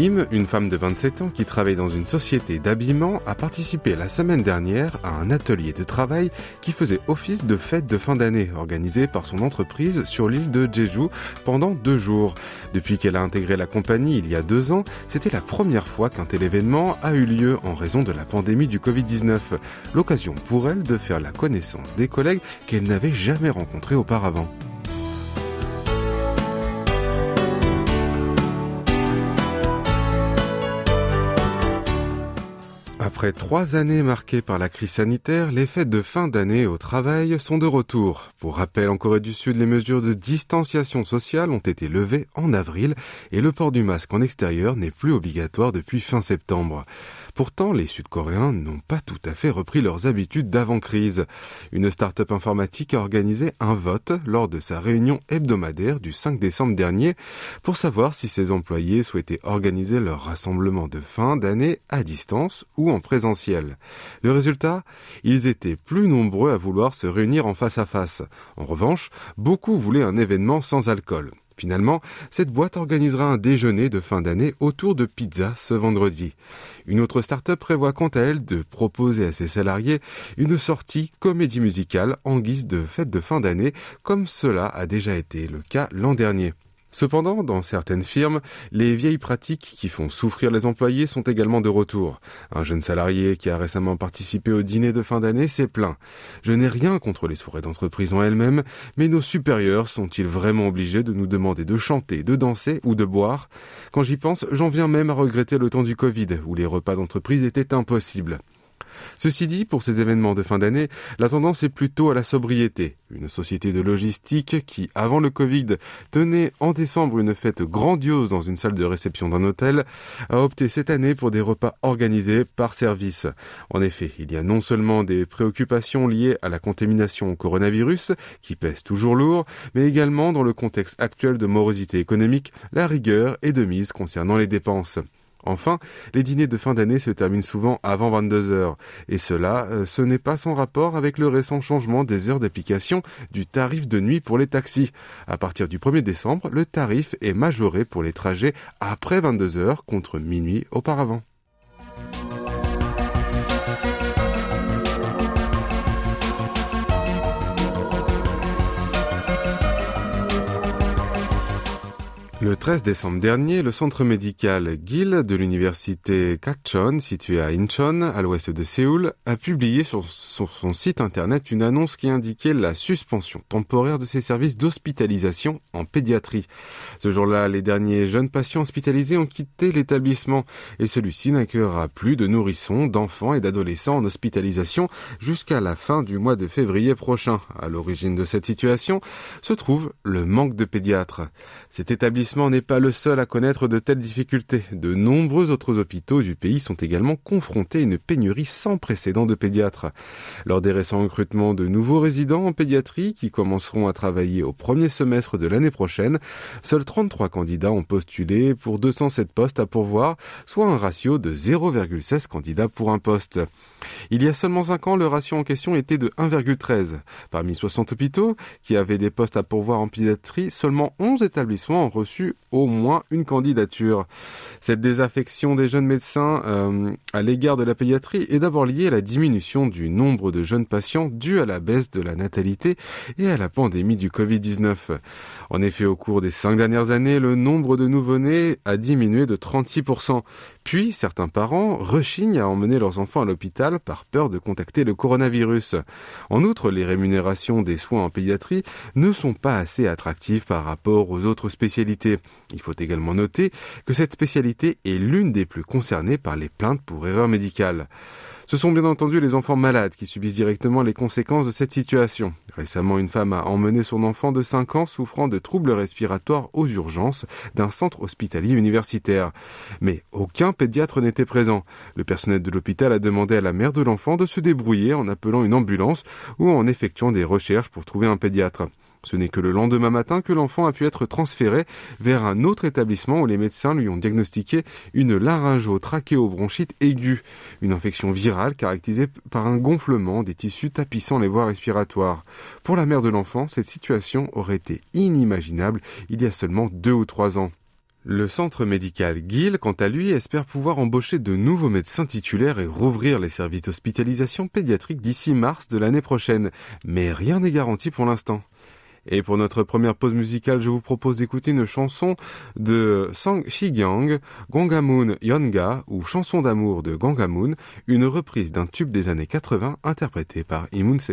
Im, une femme de 27 ans qui travaille dans une société d'habillement, a participé la semaine dernière à un atelier de travail qui faisait office de fête de fin d'année organisé par son entreprise sur l'île de Jeju pendant deux jours. Depuis qu'elle a intégré la compagnie il y a deux ans, c'était la première fois qu'un tel événement a eu lieu en raison de la pandémie du Covid-19. L'occasion pour elle de faire la connaissance des collègues qu'elle n'avait jamais rencontrés auparavant. Après trois années marquées par la crise sanitaire, les fêtes de fin d'année au travail sont de retour. Pour rappel, en Corée du Sud, les mesures de distanciation sociale ont été levées en avril et le port du masque en extérieur n'est plus obligatoire depuis fin septembre. Pourtant, les Sud-Coréens n'ont pas tout à fait repris leurs habitudes d'avant-crise. Une start-up informatique a organisé un vote lors de sa réunion hebdomadaire du 5 décembre dernier pour savoir si ses employés souhaitaient organiser leur rassemblement de fin d'année à distance ou en présentiel. Le résultat Ils étaient plus nombreux à vouloir se réunir en face à face. En revanche, beaucoup voulaient un événement sans alcool. Finalement, cette boîte organisera un déjeuner de fin d'année autour de pizza ce vendredi. Une autre start-up prévoit quant à elle de proposer à ses salariés une sortie comédie musicale en guise de fête de fin d'année, comme cela a déjà été le cas l'an dernier. Cependant, dans certaines firmes, les vieilles pratiques qui font souffrir les employés sont également de retour. Un jeune salarié qui a récemment participé au dîner de fin d'année s'est plaint. Je n'ai rien contre les soirées d'entreprise en elles-mêmes, mais nos supérieurs sont-ils vraiment obligés de nous demander de chanter, de danser ou de boire? Quand j'y pense, j'en viens même à regretter le temps du Covid, où les repas d'entreprise étaient impossibles. Ceci dit, pour ces événements de fin d'année, la tendance est plutôt à la sobriété. Une société de logistique qui, avant le Covid, tenait en décembre une fête grandiose dans une salle de réception d'un hôtel, a opté cette année pour des repas organisés par service. En effet, il y a non seulement des préoccupations liées à la contamination au coronavirus, qui pèsent toujours lourd, mais également dans le contexte actuel de morosité économique, la rigueur est de mise concernant les dépenses. Enfin, les dîners de fin d'année se terminent souvent avant 22 heures. Et cela, euh, ce n'est pas sans rapport avec le récent changement des heures d'application du tarif de nuit pour les taxis. À partir du 1er décembre, le tarif est majoré pour les trajets après 22 heures contre minuit auparavant. Le 13 décembre dernier, le centre médical Gil de l'université Kachon, situé à Incheon, à l'ouest de Séoul, a publié sur son site internet une annonce qui indiquait la suspension temporaire de ses services d'hospitalisation en pédiatrie. Ce jour-là, les derniers jeunes patients hospitalisés ont quitté l'établissement et celui-ci n'accueillera plus de nourrissons, d'enfants et d'adolescents en hospitalisation jusqu'à la fin du mois de février prochain. À l'origine de cette situation se trouve le manque de pédiatres. Cet établissement n'est pas le seul à connaître de telles difficultés. De nombreux autres hôpitaux du pays sont également confrontés à une pénurie sans précédent de pédiatres. Lors des récents recrutements de nouveaux résidents en pédiatrie qui commenceront à travailler au premier semestre de l'année prochaine, seuls 33 candidats ont postulé pour 207 postes à pourvoir, soit un ratio de 0,16 candidats pour un poste. Il y a seulement 5 ans, le ratio en question était de 1,13. Parmi 60 hôpitaux qui avaient des postes à pourvoir en pédiatrie, seulement 11 établissements ont reçu au moins une candidature. Cette désaffection des jeunes médecins euh, à l'égard de la pédiatrie est d'abord liée à la diminution du nombre de jeunes patients due à la baisse de la natalité et à la pandémie du Covid-19. En effet, au cours des cinq dernières années, le nombre de nouveau-nés a diminué de 36%. Puis, certains parents rechignent à emmener leurs enfants à l'hôpital par peur de contacter le coronavirus. En outre, les rémunérations des soins en pédiatrie ne sont pas assez attractives par rapport aux autres spécialités. Il faut également noter que cette spécialité est l'une des plus concernées par les plaintes pour erreur médicale. Ce sont bien entendu les enfants malades qui subissent directement les conséquences de cette situation. Récemment, une femme a emmené son enfant de 5 ans souffrant de troubles respiratoires aux urgences d'un centre hospitalier universitaire. Mais aucun pédiatre n'était présent. Le personnel de l'hôpital a demandé à la mère de l'enfant de se débrouiller en appelant une ambulance ou en effectuant des recherches pour trouver un pédiatre. Ce n'est que le lendemain matin que l'enfant a pu être transféré vers un autre établissement où les médecins lui ont diagnostiqué une laryngotrachéobronchite aiguë, une infection virale caractérisée par un gonflement des tissus tapissant les voies respiratoires. Pour la mère de l'enfant, cette situation aurait été inimaginable il y a seulement deux ou trois ans. Le centre médical Gill, quant à lui, espère pouvoir embaucher de nouveaux médecins titulaires et rouvrir les services d'hospitalisation pédiatrique d'ici mars de l'année prochaine. Mais rien n'est garanti pour l'instant. Et pour notre première pause musicale, je vous propose d'écouter une chanson de Sang Shigyang, Gongamun Yonga, ou Chanson d'amour de Gangamun, une reprise d'un tube des années 80 interprété par Imunse.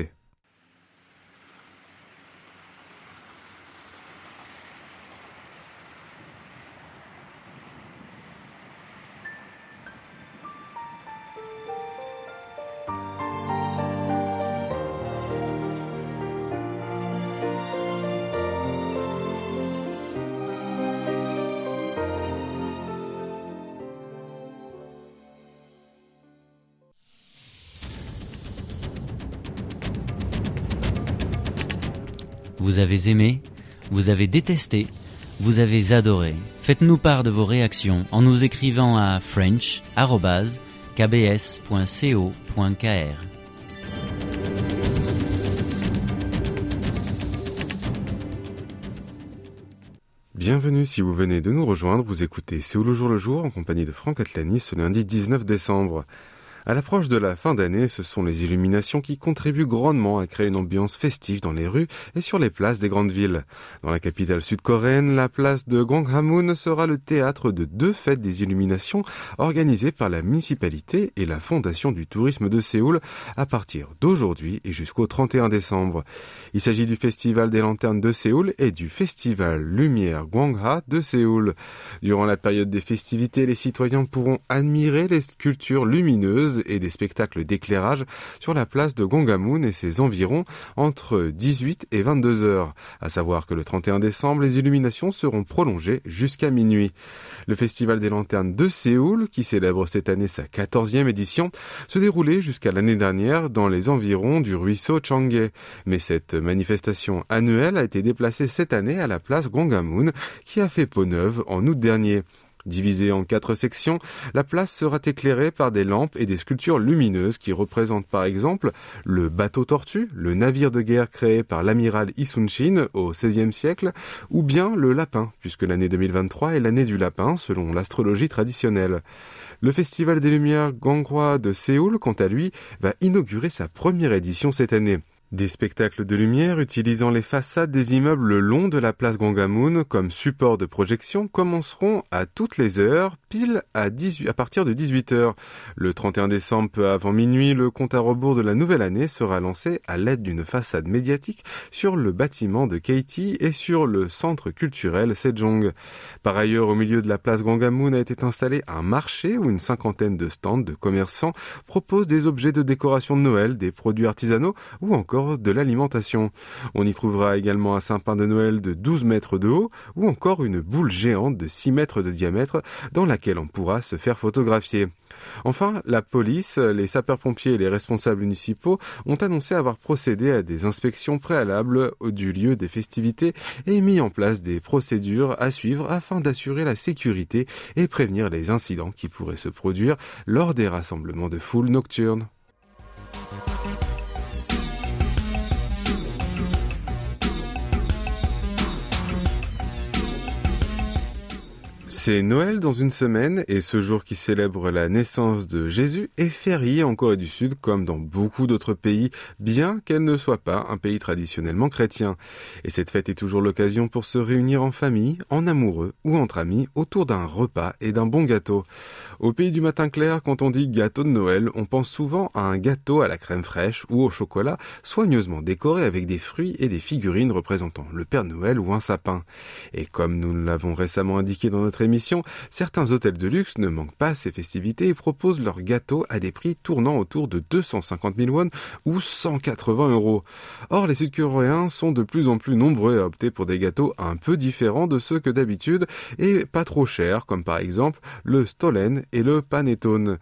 Vous avez aimé, vous avez détesté, vous avez adoré. Faites-nous part de vos réactions en nous écrivant à french.kbs.co.kr. Bienvenue si vous venez de nous rejoindre, vous écoutez C'est où le jour le jour en compagnie de Franck Atlani ce lundi 19 décembre. À l'approche de la fin d'année, ce sont les illuminations qui contribuent grandement à créer une ambiance festive dans les rues et sur les places des grandes villes. Dans la capitale sud-coréenne, la place de Ganghamun sera le théâtre de deux fêtes des illuminations organisées par la municipalité et la Fondation du tourisme de Séoul à partir d'aujourd'hui et jusqu'au 31 décembre. Il s'agit du Festival des lanternes de Séoul et du Festival Lumière Gwangha de Séoul. Durant la période des festivités, les citoyens pourront admirer les sculptures lumineuses et des spectacles d'éclairage sur la place de Gongamun et ses environs entre 18 et 22 heures. À savoir que le 31 décembre, les illuminations seront prolongées jusqu'à minuit. Le Festival des Lanternes de Séoul, qui célèbre cette année sa 14e édition, se déroulait jusqu'à l'année dernière dans les environs du ruisseau Changhae. Mais cette manifestation annuelle a été déplacée cette année à la place Gongamun, qui a fait peau neuve en août dernier. Divisée en quatre sections, la place sera éclairée par des lampes et des sculptures lumineuses qui représentent par exemple le bateau tortue, le navire de guerre créé par l'amiral Isunshin au XVIe siècle, ou bien le lapin, puisque l'année 2023 est l'année du lapin selon l'astrologie traditionnelle. Le Festival des Lumières Ganghwa de Séoul, quant à lui, va inaugurer sa première édition cette année. Des spectacles de lumière utilisant les façades des immeubles le long de la place Gangamun comme support de projection commenceront à toutes les heures, pile à, 18, à partir de 18 heures. Le 31 décembre, peu avant minuit, le compte à rebours de la nouvelle année sera lancé à l'aide d'une façade médiatique sur le bâtiment de Katie et sur le centre culturel Sejong. Par ailleurs, au milieu de la place Gangamun a été installé un marché où une cinquantaine de stands de commerçants proposent des objets de décoration de Noël, des produits artisanaux ou encore de l'alimentation. On y trouvera également un sapin de Noël de 12 mètres de haut ou encore une boule géante de 6 mètres de diamètre dans laquelle on pourra se faire photographier. Enfin, la police, les sapeurs-pompiers et les responsables municipaux ont annoncé avoir procédé à des inspections préalables du lieu des festivités et mis en place des procédures à suivre afin d'assurer la sécurité et prévenir les incidents qui pourraient se produire lors des rassemblements de foule nocturnes. C'est Noël dans une semaine et ce jour qui célèbre la naissance de Jésus est férié en Corée du Sud comme dans beaucoup d'autres pays, bien qu'elle ne soit pas un pays traditionnellement chrétien. Et cette fête est toujours l'occasion pour se réunir en famille, en amoureux ou entre amis autour d'un repas et d'un bon gâteau. Au pays du matin clair, quand on dit gâteau de Noël, on pense souvent à un gâteau à la crème fraîche ou au chocolat, soigneusement décoré avec des fruits et des figurines représentant le Père Noël ou un sapin. Et comme nous l'avons récemment indiqué dans notre émission, certains hôtels de luxe ne manquent pas ces festivités et proposent leurs gâteaux à des prix tournant autour de 250 000 won ou 180 euros. Or, les Sud-Coréens sont de plus en plus nombreux à opter pour des gâteaux un peu différents de ceux que d'habitude et pas trop chers, comme par exemple le Stollen et le Panettone.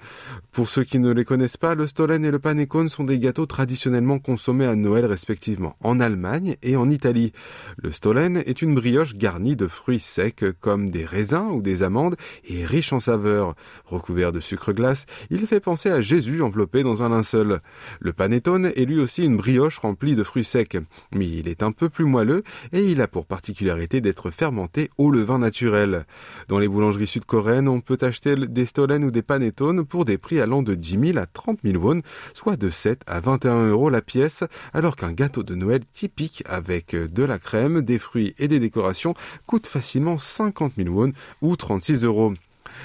Pour ceux qui ne les connaissent pas, le Stollen et le Panettone sont des gâteaux traditionnellement consommés à Noël respectivement en Allemagne et en Italie. Le Stollen est une brioche garnie de fruits secs comme des raisins des amandes et riche en saveurs. Recouvert de sucre glace, il fait penser à Jésus enveloppé dans un linceul. Le panettone est lui aussi une brioche remplie de fruits secs, mais il est un peu plus moelleux et il a pour particularité d'être fermenté au levain naturel. Dans les boulangeries sud-coréennes, on peut acheter des stollen ou des panettones pour des prix allant de 10 000 à 30 000 won, soit de 7 à 21 euros la pièce, alors qu'un gâteau de Noël typique avec de la crème, des fruits et des décorations coûte facilement 50 000 won ou 36 euros.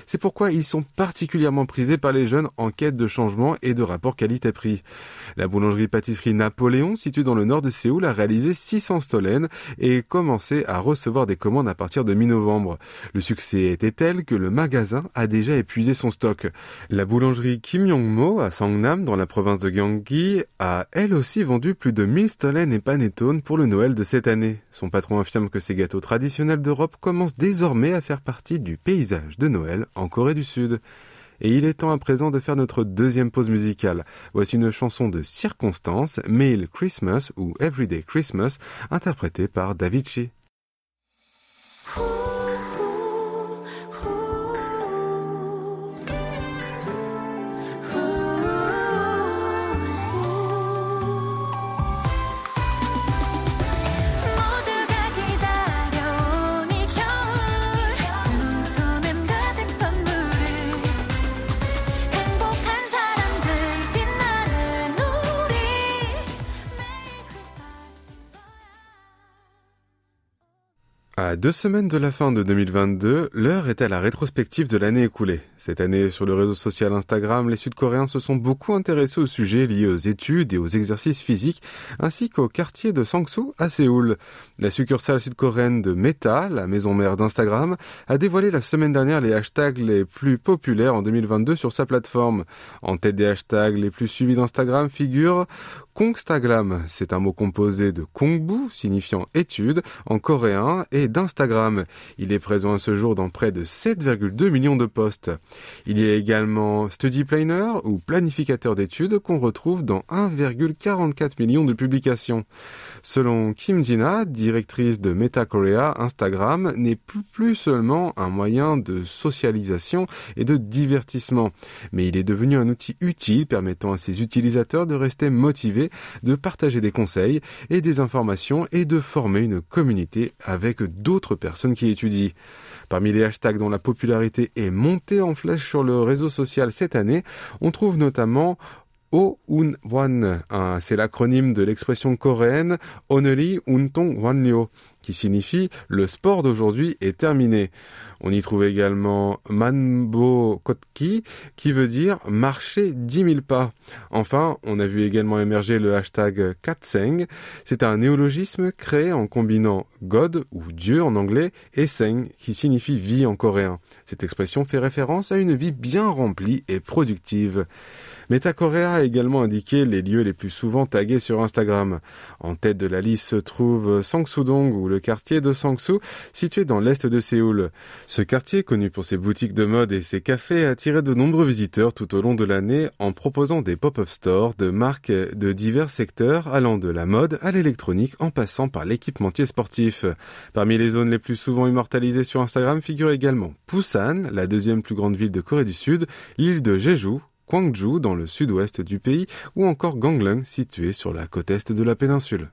C'est pourquoi ils sont particulièrement prisés par les jeunes en quête de changement et de rapport qualité-prix. La boulangerie-pâtisserie Napoléon, située dans le nord de Séoul, a réalisé 600 stollen et commencé à recevoir des commandes à partir de mi-novembre. Le succès était tel que le magasin a déjà épuisé son stock. La boulangerie Kim Yong-mo à Sangnam, dans la province de Gyeonggi, a elle aussi vendu plus de 1000 stollen et panettone pour le Noël de cette année. Son patron affirme que ces gâteaux traditionnels d'Europe commencent désormais à faire partie du paysage de Noël en Corée du Sud. Et il est temps à présent de faire notre deuxième pause musicale. Voici une chanson de circonstance, Mail Christmas ou Everyday Christmas, interprétée par Davichi. À deux semaines de la fin de 2022, l'heure est à la rétrospective de l'année écoulée. Cette année, sur le réseau social Instagram, les Sud-Coréens se sont beaucoup intéressés aux sujets liés aux études et aux exercices physiques, ainsi qu'au quartier de Sangsu à Séoul. La succursale sud-coréenne de Meta, la maison mère d'Instagram, a dévoilé la semaine dernière les hashtags les plus populaires en 2022 sur sa plateforme. En tête des hashtags les plus suivis d'Instagram figure Kongstaglam. C'est un mot composé de Kongbu, signifiant étude, en coréen, et d'Instagram. Il est présent à ce jour dans près de 7,2 millions de posts. Il y a également Study Planner ou planificateur d'études qu'on retrouve dans 1,44 million de publications. Selon Kim Jina, directrice de Meta Korea, Instagram n'est plus seulement un moyen de socialisation et de divertissement, mais il est devenu un outil utile permettant à ses utilisateurs de rester motivés, de partager des conseils et des informations et de former une communauté avec d'autres personnes qui étudient. Parmi les hashtags dont la popularité est montée en sur le réseau social cette année, on trouve notamment O-un-wan, c'est l'acronyme de l'expression coréenne Oneri Untong Wanryo, qui signifie le sport d'aujourd'hui est terminé. On y trouve également Manbo Kotki, qui veut dire marcher 10 000 pas. Enfin, on a vu également émerger le hashtag Katseng. C'est un néologisme créé en combinant God ou Dieu en anglais et Seng, qui signifie vie en coréen. Cette expression fait référence à une vie bien remplie et productive. MetaCorea a également indiqué les lieux les plus souvent tagués sur Instagram. En tête de la liste se trouve Sangsudong ou le quartier de Sangsu, situé dans l'est de Séoul. Ce quartier, connu pour ses boutiques de mode et ses cafés, a attiré de nombreux visiteurs tout au long de l'année en proposant des pop-up stores de marques de divers secteurs allant de la mode à l'électronique en passant par l'équipementier sportif. Parmi les zones les plus souvent immortalisées sur Instagram figure également Busan, la deuxième plus grande ville de Corée du Sud, l'île de Jeju, Gwangju dans le sud-ouest du pays ou encore Gangneung situé sur la côte est de la péninsule.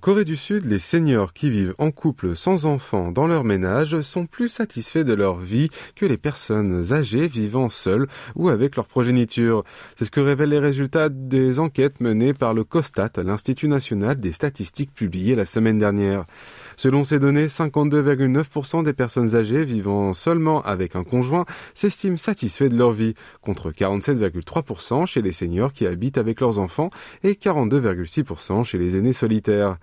Corée du Sud, les seniors qui vivent en couple sans enfants dans leur ménage sont plus satisfaits de leur vie que les personnes âgées vivant seules ou avec leur progéniture. C'est ce que révèlent les résultats des enquêtes menées par le COSTAT, l'Institut national des statistiques publiées la semaine dernière. Selon ces données, 52,9% des personnes âgées vivant seulement avec un conjoint s'estiment satisfaits de leur vie, contre 47,3% chez les seniors qui habitent avec leurs enfants et 42,6% chez les aînés solitaires.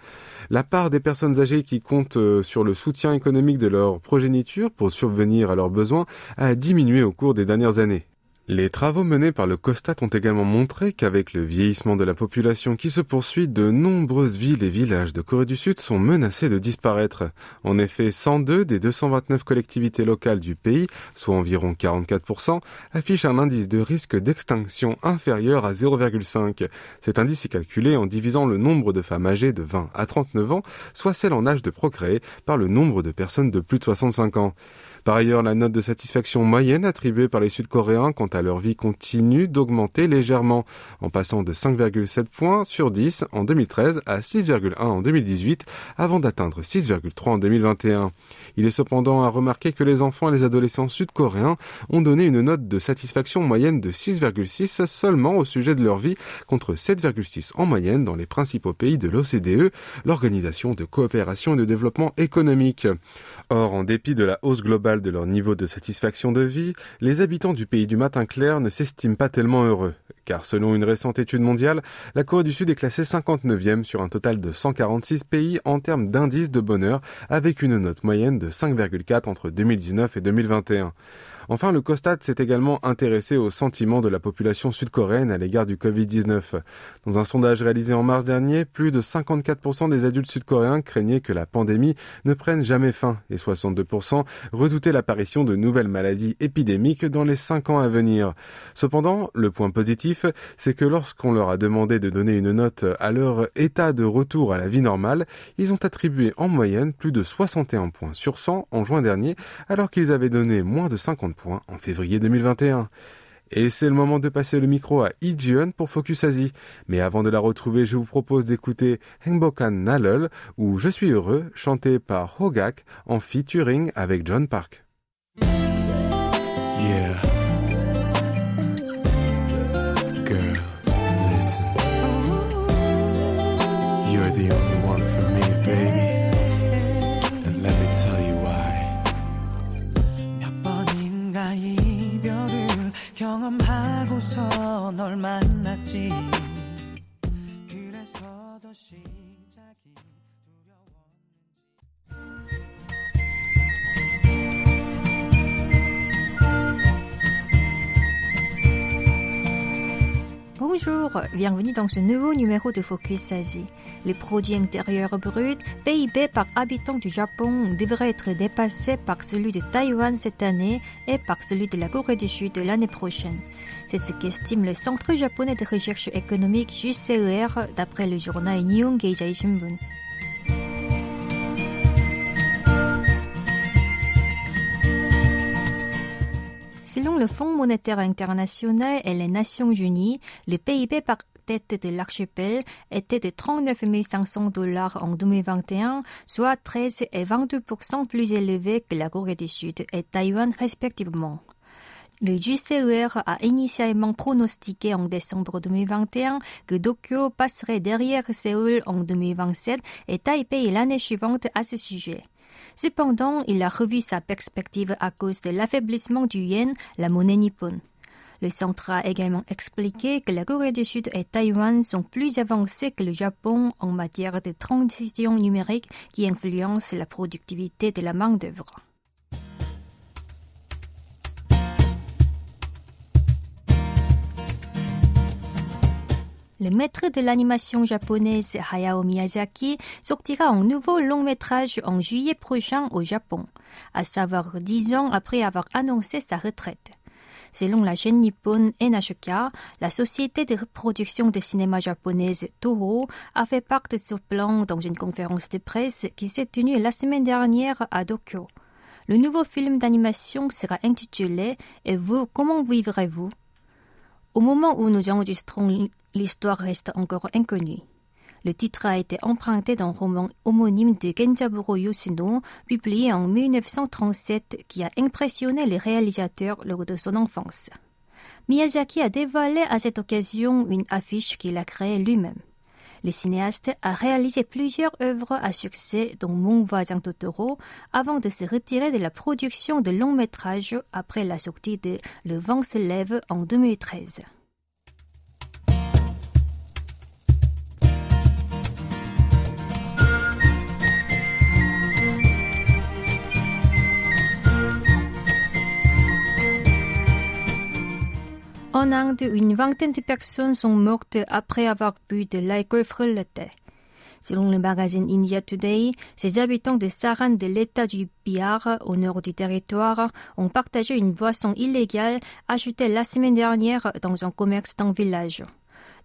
La part des personnes âgées qui comptent euh, sur le soutien économique de leur progéniture pour subvenir à leurs besoins a diminué au cours des dernières années. Les travaux menés par le COSTAT ont également montré qu'avec le vieillissement de la population qui se poursuit, de nombreuses villes et villages de Corée du Sud sont menacés de disparaître. En effet, 102 des 229 collectivités locales du pays, soit environ 44%, affichent un indice de risque d'extinction inférieur à 0,5. Cet indice est calculé en divisant le nombre de femmes âgées de 20 à 39 ans, soit celles en âge de procréer, par le nombre de personnes de plus de 65 ans. Par ailleurs, la note de satisfaction moyenne attribuée par les Sud-Coréens quant à leur vie continue d'augmenter légèrement, en passant de 5,7 points sur 10 en 2013 à 6,1 en 2018, avant d'atteindre 6,3 en 2021. Il est cependant à remarquer que les enfants et les adolescents sud-coréens ont donné une note de satisfaction moyenne de 6,6 seulement au sujet de leur vie, contre 7,6 en moyenne dans les principaux pays de l'OCDE, l'Organisation de coopération et de développement économique. Or, en dépit de la hausse globale de leur niveau de satisfaction de vie, les habitants du pays du matin clair ne s'estiment pas tellement heureux, car selon une récente étude mondiale, la Corée du Sud est classée 59e sur un total de 146 pays en termes d'indice de bonheur, avec une note moyenne de 5,4 entre 2019 et 2021. Enfin, le COSTAT s'est également intéressé aux sentiments de la population sud-coréenne à l'égard du Covid-19. Dans un sondage réalisé en mars dernier, plus de 54% des adultes sud-coréens craignaient que la pandémie ne prenne jamais fin et 62% redoutaient l'apparition de nouvelles maladies épidémiques dans les cinq ans à venir. Cependant, le point positif, c'est que lorsqu'on leur a demandé de donner une note à leur état de retour à la vie normale, ils ont attribué en moyenne plus de 61 points sur 100 en juin dernier, alors qu'ils avaient donné moins de 50 en février 2021. Et c'est le moment de passer le micro à Ijeon pour Focus Asie. Mais avant de la retrouver, je vous propose d'écouter Hengbokan Nalul ou Je suis heureux, chanté par Hogak en featuring avec John Park. 널 만났지. Bonjour, bienvenue dans ce nouveau numéro de Focus Asie. Les produits intérieurs bruts, PIB par habitant du Japon, devraient être dépassés par celui de Taïwan cette année et par celui de la Corée du Sud l'année prochaine. C'est ce qu'estime le Centre japonais de recherche économique JCER d'après le journal Nihon Keizai Shimbun. Selon le Fonds monétaire international et les Nations unies, le PIB par tête de l'archipel était de 39 500 dollars en 2021, soit 13 et 22% plus élevé que la Corée du Sud et Taïwan respectivement. Le JCER a initialement pronostiqué en décembre 2021 que Tokyo passerait derrière Séoul en 2027 et Taipei l'année suivante à ce sujet. Cependant, il a revu sa perspective à cause de l'affaiblissement du yen, la monnaie nippone. Le centre a également expliqué que la Corée du Sud et Taïwan sont plus avancés que le Japon en matière de transition numérique qui influence la productivité de la main-d'œuvre. Le maître de l'animation japonaise Hayao Miyazaki sortira un nouveau long métrage en juillet prochain au Japon, à savoir dix ans après avoir annoncé sa retraite. Selon la chaîne nippone NHK, la société de production de cinéma japonaise Toho a fait part de ce plan dans une conférence de presse qui s'est tenue la semaine dernière à Tokyo. Le nouveau film d'animation sera intitulé Et vous, comment vivrez-vous? Au moment où nous enregistrons l'histoire reste encore inconnue. Le titre a été emprunté d'un roman homonyme de Genjaburo Yoshino, publié en 1937, qui a impressionné les réalisateurs lors de son enfance. Miyazaki a dévoilé à cette occasion une affiche qu'il a créée lui-même. Le cinéaste a réalisé plusieurs œuvres à succès, dont Mon voisin Totoro, avant de se retirer de la production de longs métrages après la sortie de Le vent se lève en 2013. En Inde, une vingtaine de personnes sont mortes après avoir bu de l'alcool fruité. Selon le magazine India Today, ces habitants de Saran de l'État du Bihar, au nord du territoire, ont partagé une boisson illégale achetée la semaine dernière dans un commerce d'un village.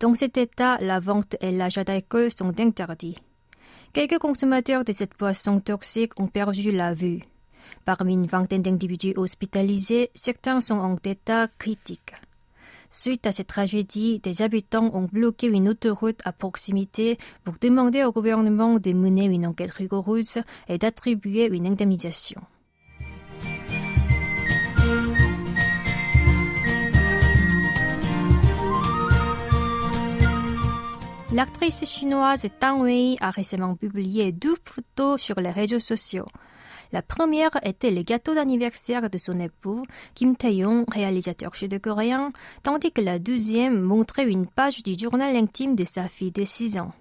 Dans cet État, la vente et l'achat d'alcool sont interdits. Quelques consommateurs de cette boisson toxique ont perdu la vue. Parmi une vingtaine d'individus hospitalisés, certains sont en état critique. Suite à cette tragédie, des habitants ont bloqué une autoroute à proximité pour demander au gouvernement de mener une enquête rigoureuse et d'attribuer une indemnisation. L'actrice chinoise Tang Wei a récemment publié deux photos sur les réseaux sociaux. La première était le gâteau d'anniversaire de son époux, Kim Tae-yong, réalisateur sud-coréen, tandis que la deuxième montrait une page du journal intime de sa fille de 6 ans.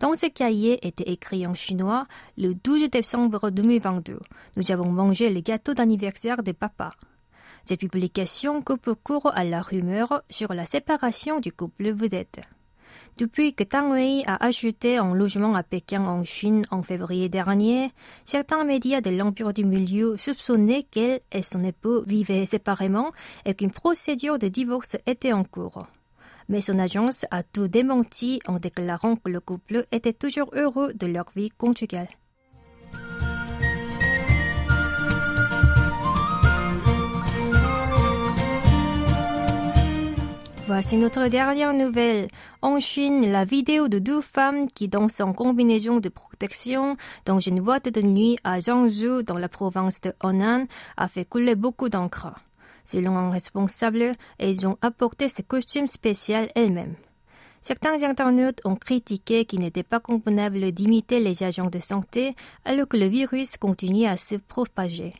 Dans ce cahier était écrit en chinois le 12 décembre 2022. Nous avons mangé le gâteau d'anniversaire de papa. Cette publication coupe court à la rumeur sur la séparation du couple vedette. Depuis que Tang Wei a ajouté un logement à Pékin en Chine en février dernier, certains médias de l'Empire du Milieu soupçonnaient qu'elle et son époux vivaient séparément et qu'une procédure de divorce était en cours. Mais son agence a tout démenti en déclarant que le couple était toujours heureux de leur vie conjugale. Voici notre dernière nouvelle. En Chine, la vidéo de deux femmes qui dansent en combinaison de protection dans une boîte de nuit à Zhangzhou dans la province de Honan a fait couler beaucoup d'encre. Selon un responsable, elles ont apporté ce costume spécial elles-mêmes. Certains internautes ont critiqué qu'il n'était pas convenable d'imiter les agents de santé alors que le virus continue à se propager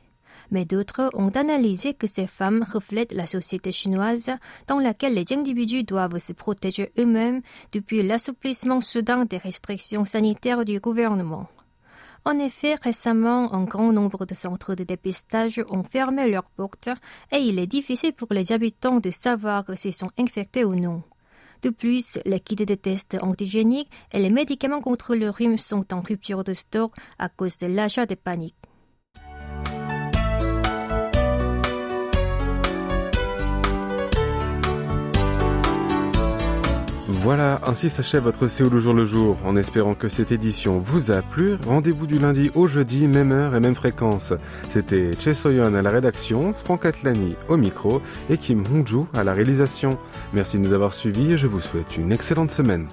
mais d'autres ont analysé que ces femmes reflètent la société chinoise dans laquelle les individus doivent se protéger eux-mêmes depuis l'assouplissement soudain des restrictions sanitaires du gouvernement. En effet, récemment, un grand nombre de centres de dépistage ont fermé leurs portes et il est difficile pour les habitants de savoir s'ils sont infectés ou non. De plus, les kits de tests antigéniques et les médicaments contre le rhume sont en rupture de stock à cause de l'achat de panique. Voilà, ainsi s'achève votre Séoul le jour le jour. En espérant que cette édition vous a plu, rendez-vous du lundi au jeudi, même heure et même fréquence. C'était Che Soyeon à la rédaction, Franck Atlani au micro et Kim Hongju à la réalisation. Merci de nous avoir suivis et je vous souhaite une excellente semaine.